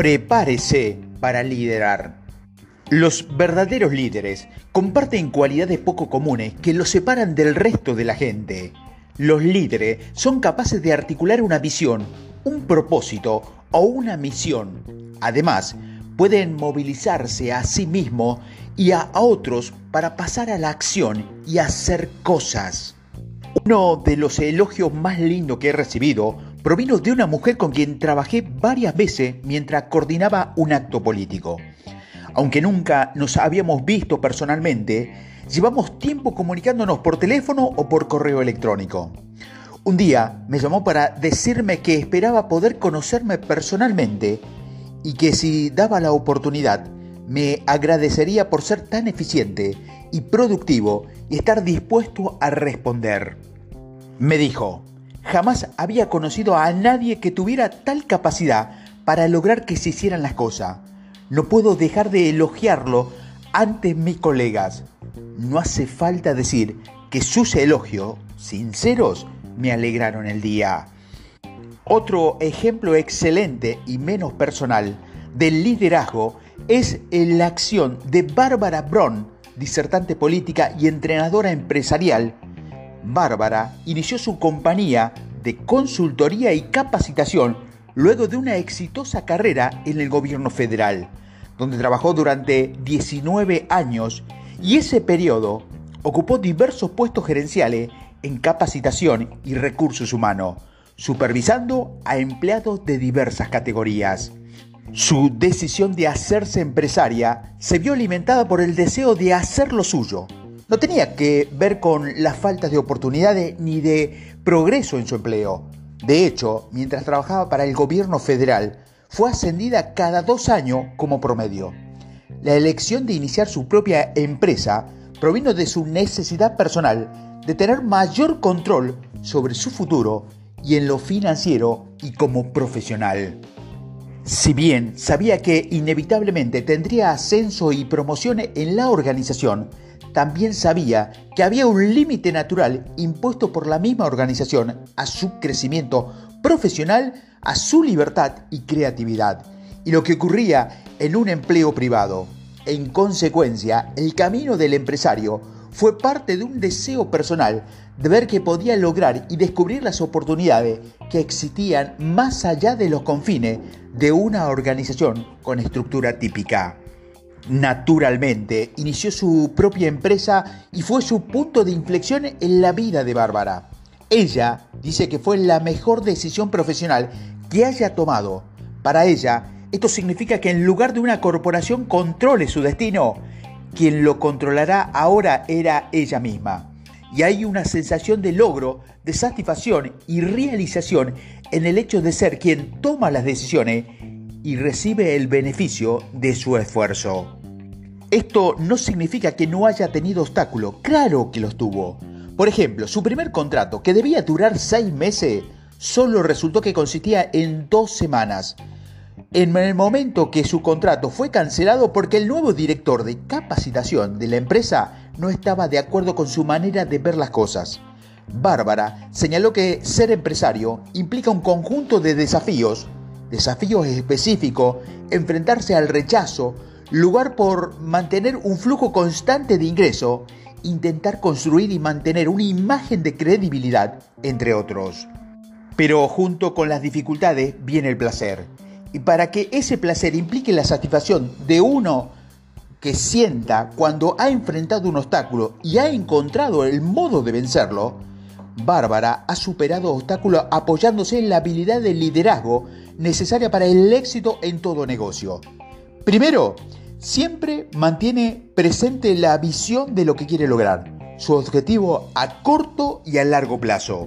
Prepárese para liderar. Los verdaderos líderes comparten cualidades poco comunes que los separan del resto de la gente. Los líderes son capaces de articular una visión, un propósito o una misión. Además, pueden movilizarse a sí mismos y a otros para pasar a la acción y hacer cosas. Uno de los elogios más lindos que he recibido provino de una mujer con quien trabajé varias veces mientras coordinaba un acto político. Aunque nunca nos habíamos visto personalmente, llevamos tiempo comunicándonos por teléfono o por correo electrónico. Un día me llamó para decirme que esperaba poder conocerme personalmente y que si daba la oportunidad me agradecería por ser tan eficiente y productivo y estar dispuesto a responder. Me dijo, Jamás había conocido a nadie que tuviera tal capacidad para lograr que se hicieran las cosas. No puedo dejar de elogiarlo ante mis colegas. No hace falta decir que sus elogios, sinceros, me alegraron el día. Otro ejemplo excelente y menos personal del liderazgo es la acción de Bárbara Braun, disertante política y entrenadora empresarial, Bárbara inició su compañía de consultoría y capacitación luego de una exitosa carrera en el gobierno federal, donde trabajó durante 19 años y ese periodo ocupó diversos puestos gerenciales en capacitación y recursos humanos, supervisando a empleados de diversas categorías. Su decisión de hacerse empresaria se vio alimentada por el deseo de hacer lo suyo, no tenía que ver con la falta de oportunidades ni de progreso en su empleo. De hecho, mientras trabajaba para el gobierno federal, fue ascendida cada dos años como promedio. La elección de iniciar su propia empresa provino de su necesidad personal de tener mayor control sobre su futuro y en lo financiero y como profesional. Si bien sabía que inevitablemente tendría ascenso y promociones en la organización, también sabía que había un límite natural impuesto por la misma organización a su crecimiento profesional, a su libertad y creatividad, y lo que ocurría en un empleo privado. En consecuencia, el camino del empresario fue parte de un deseo personal de ver que podía lograr y descubrir las oportunidades que existían más allá de los confines de una organización con estructura típica. Naturalmente, inició su propia empresa y fue su punto de inflexión en la vida de Bárbara. Ella dice que fue la mejor decisión profesional que haya tomado. Para ella, esto significa que en lugar de una corporación controle su destino, quien lo controlará ahora era ella misma. Y hay una sensación de logro, de satisfacción y realización en el hecho de ser quien toma las decisiones y recibe el beneficio de su esfuerzo. Esto no significa que no haya tenido obstáculos, claro que los tuvo. Por ejemplo, su primer contrato, que debía durar seis meses, solo resultó que consistía en dos semanas. En el momento que su contrato fue cancelado porque el nuevo director de capacitación de la empresa no estaba de acuerdo con su manera de ver las cosas. Bárbara señaló que ser empresario implica un conjunto de desafíos desafíos específicos, enfrentarse al rechazo, lugar por mantener un flujo constante de ingreso, intentar construir y mantener una imagen de credibilidad, entre otros. Pero junto con las dificultades viene el placer. Y para que ese placer implique la satisfacción de uno que sienta cuando ha enfrentado un obstáculo y ha encontrado el modo de vencerlo, Bárbara ha superado obstáculos apoyándose en la habilidad de liderazgo necesaria para el éxito en todo negocio. Primero, siempre mantiene presente la visión de lo que quiere lograr, su objetivo a corto y a largo plazo.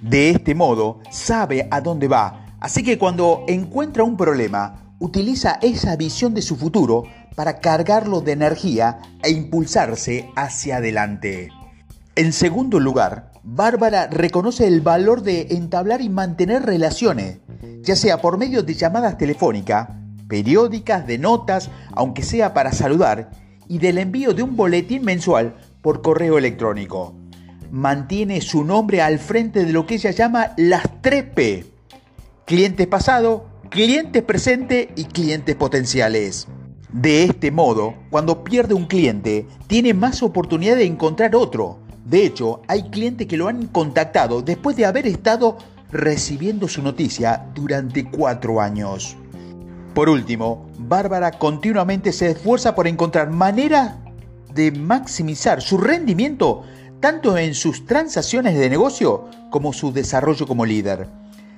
De este modo, sabe a dónde va, así que cuando encuentra un problema, utiliza esa visión de su futuro para cargarlo de energía e impulsarse hacia adelante. En segundo lugar, Bárbara reconoce el valor de entablar y mantener relaciones, ya sea por medio de llamadas telefónicas, periódicas, de notas, aunque sea para saludar, y del envío de un boletín mensual por correo electrónico. Mantiene su nombre al frente de lo que ella llama las 3P. Clientes pasados, clientes presentes y clientes potenciales. De este modo, cuando pierde un cliente, tiene más oportunidad de encontrar otro. De hecho, hay clientes que lo han contactado después de haber estado recibiendo su noticia durante cuatro años. Por último, Bárbara continuamente se esfuerza por encontrar maneras de maximizar su rendimiento tanto en sus transacciones de negocio como su desarrollo como líder.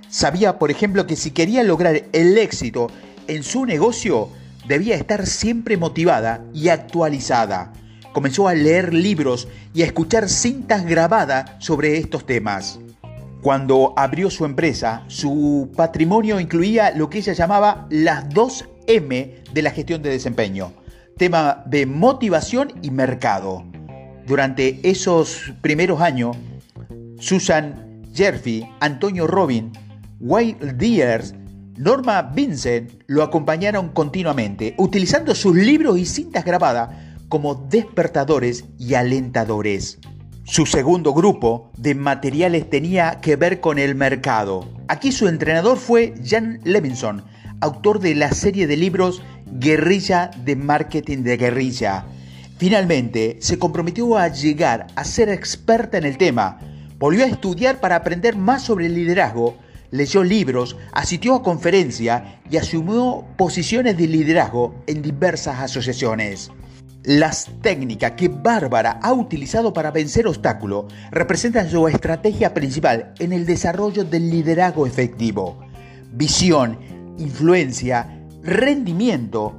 Sabía, por ejemplo, que si quería lograr el éxito en su negocio, debía estar siempre motivada y actualizada. Comenzó a leer libros y a escuchar cintas grabadas sobre estos temas. Cuando abrió su empresa, su patrimonio incluía lo que ella llamaba las dos M de la gestión de desempeño, tema de motivación y mercado. Durante esos primeros años, Susan Jerfy, Antonio Robin, Wayne Deers, Norma Vincent lo acompañaron continuamente, utilizando sus libros y cintas grabadas como despertadores y alentadores. Su segundo grupo de materiales tenía que ver con el mercado. Aquí su entrenador fue Jan Levinson, autor de la serie de libros Guerrilla de Marketing de Guerrilla. Finalmente, se comprometió a llegar a ser experta en el tema. Volvió a estudiar para aprender más sobre el liderazgo, leyó libros, asistió a conferencias y asumió posiciones de liderazgo en diversas asociaciones. Las técnicas que Bárbara ha utilizado para vencer obstáculos representan su estrategia principal en el desarrollo del liderazgo efectivo. Visión, influencia, rendimiento.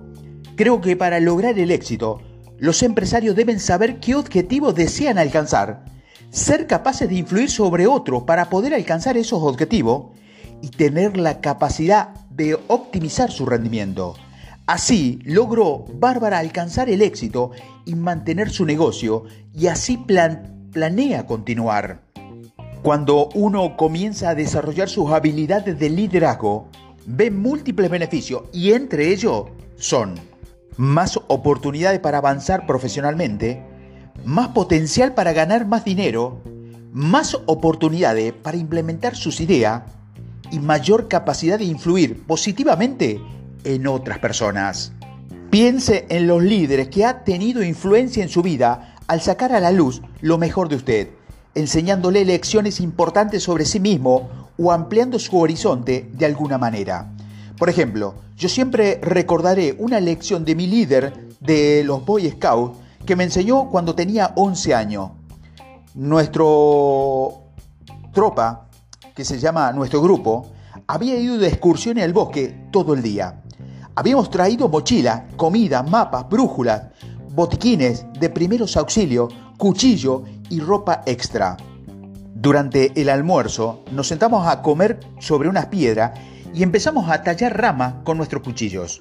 Creo que para lograr el éxito, los empresarios deben saber qué objetivos desean alcanzar, ser capaces de influir sobre otros para poder alcanzar esos objetivos y tener la capacidad de optimizar su rendimiento. Así logró Bárbara alcanzar el éxito y mantener su negocio y así planea continuar. Cuando uno comienza a desarrollar sus habilidades de liderazgo, ve múltiples beneficios y entre ellos son más oportunidades para avanzar profesionalmente, más potencial para ganar más dinero, más oportunidades para implementar sus ideas y mayor capacidad de influir positivamente en otras personas. Piense en los líderes que ha tenido influencia en su vida al sacar a la luz lo mejor de usted, enseñándole lecciones importantes sobre sí mismo o ampliando su horizonte de alguna manera. Por ejemplo, yo siempre recordaré una lección de mi líder de los Boy Scouts que me enseñó cuando tenía 11 años. Nuestro tropa, que se llama nuestro grupo, había ido de excursión al bosque todo el día. Habíamos traído mochila, comida, mapas, brújulas, botiquines de primeros auxilios, cuchillo y ropa extra. Durante el almuerzo nos sentamos a comer sobre unas piedras y empezamos a tallar ramas con nuestros cuchillos.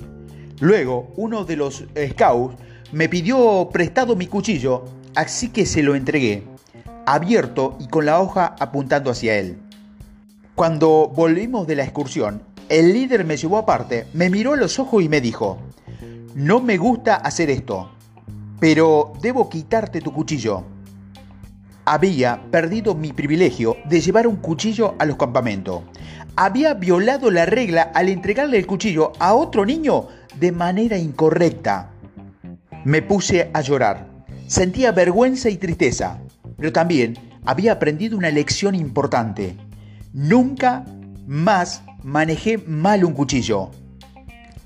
Luego uno de los scouts me pidió prestado mi cuchillo, así que se lo entregué, abierto y con la hoja apuntando hacia él. Cuando volvimos de la excursión, el líder me llevó aparte, me miró a los ojos y me dijo, no me gusta hacer esto, pero debo quitarte tu cuchillo. Había perdido mi privilegio de llevar un cuchillo a los campamentos. Había violado la regla al entregarle el cuchillo a otro niño de manera incorrecta. Me puse a llorar. Sentía vergüenza y tristeza, pero también había aprendido una lección importante. Nunca más manejé mal un cuchillo.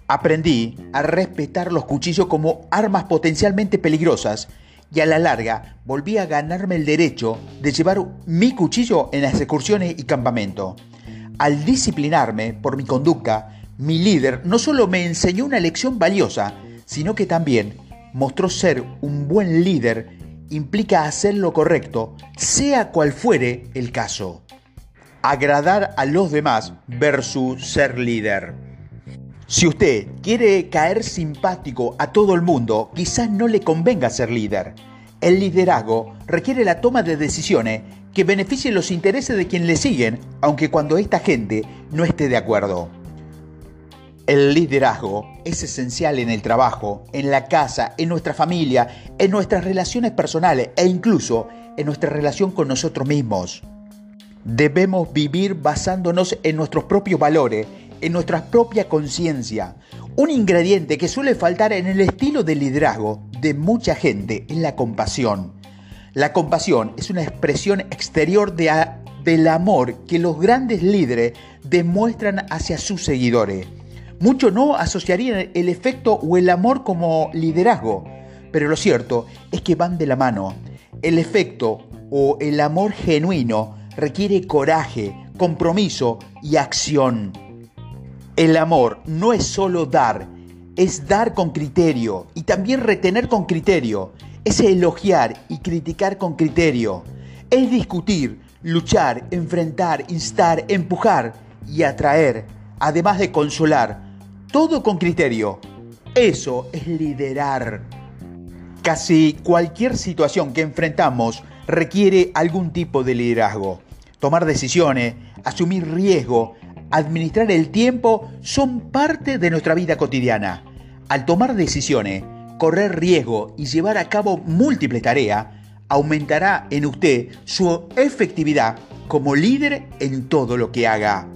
Aprendí a respetar los cuchillos como armas potencialmente peligrosas y a la larga volví a ganarme el derecho de llevar mi cuchillo en las excursiones y campamento. Al disciplinarme por mi conducta, mi líder no solo me enseñó una lección valiosa, sino que también mostró ser un buen líder implica hacer lo correcto, sea cual fuere el caso agradar a los demás versus ser líder. Si usted quiere caer simpático a todo el mundo, quizás no le convenga ser líder. El liderazgo requiere la toma de decisiones que beneficien los intereses de quien le siguen, aunque cuando esta gente no esté de acuerdo. El liderazgo es esencial en el trabajo, en la casa, en nuestra familia, en nuestras relaciones personales e incluso en nuestra relación con nosotros mismos. Debemos vivir basándonos en nuestros propios valores en nuestra propia conciencia. Un ingrediente que suele faltar en el estilo de liderazgo de mucha gente es la compasión. La compasión es una expresión exterior de del amor que los grandes líderes demuestran hacia sus seguidores. Muchos no asociarían el efecto o el amor como liderazgo, pero lo cierto es que van de la mano. El efecto o el amor genuino requiere coraje, compromiso y acción. El amor no es solo dar, es dar con criterio y también retener con criterio. Es elogiar y criticar con criterio. Es discutir, luchar, enfrentar, instar, empujar y atraer, además de consolar, todo con criterio. Eso es liderar. Casi cualquier situación que enfrentamos requiere algún tipo de liderazgo. Tomar decisiones, asumir riesgo, administrar el tiempo son parte de nuestra vida cotidiana. Al tomar decisiones, correr riesgo y llevar a cabo múltiples tareas, aumentará en usted su efectividad como líder en todo lo que haga.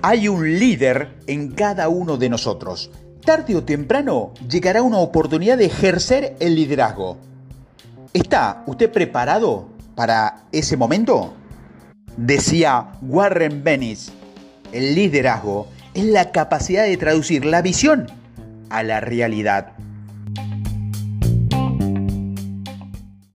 Hay un líder en cada uno de nosotros. Tarde o temprano llegará una oportunidad de ejercer el liderazgo. ¿Está usted preparado para ese momento? Decía Warren Bennis, el liderazgo es la capacidad de traducir la visión a la realidad.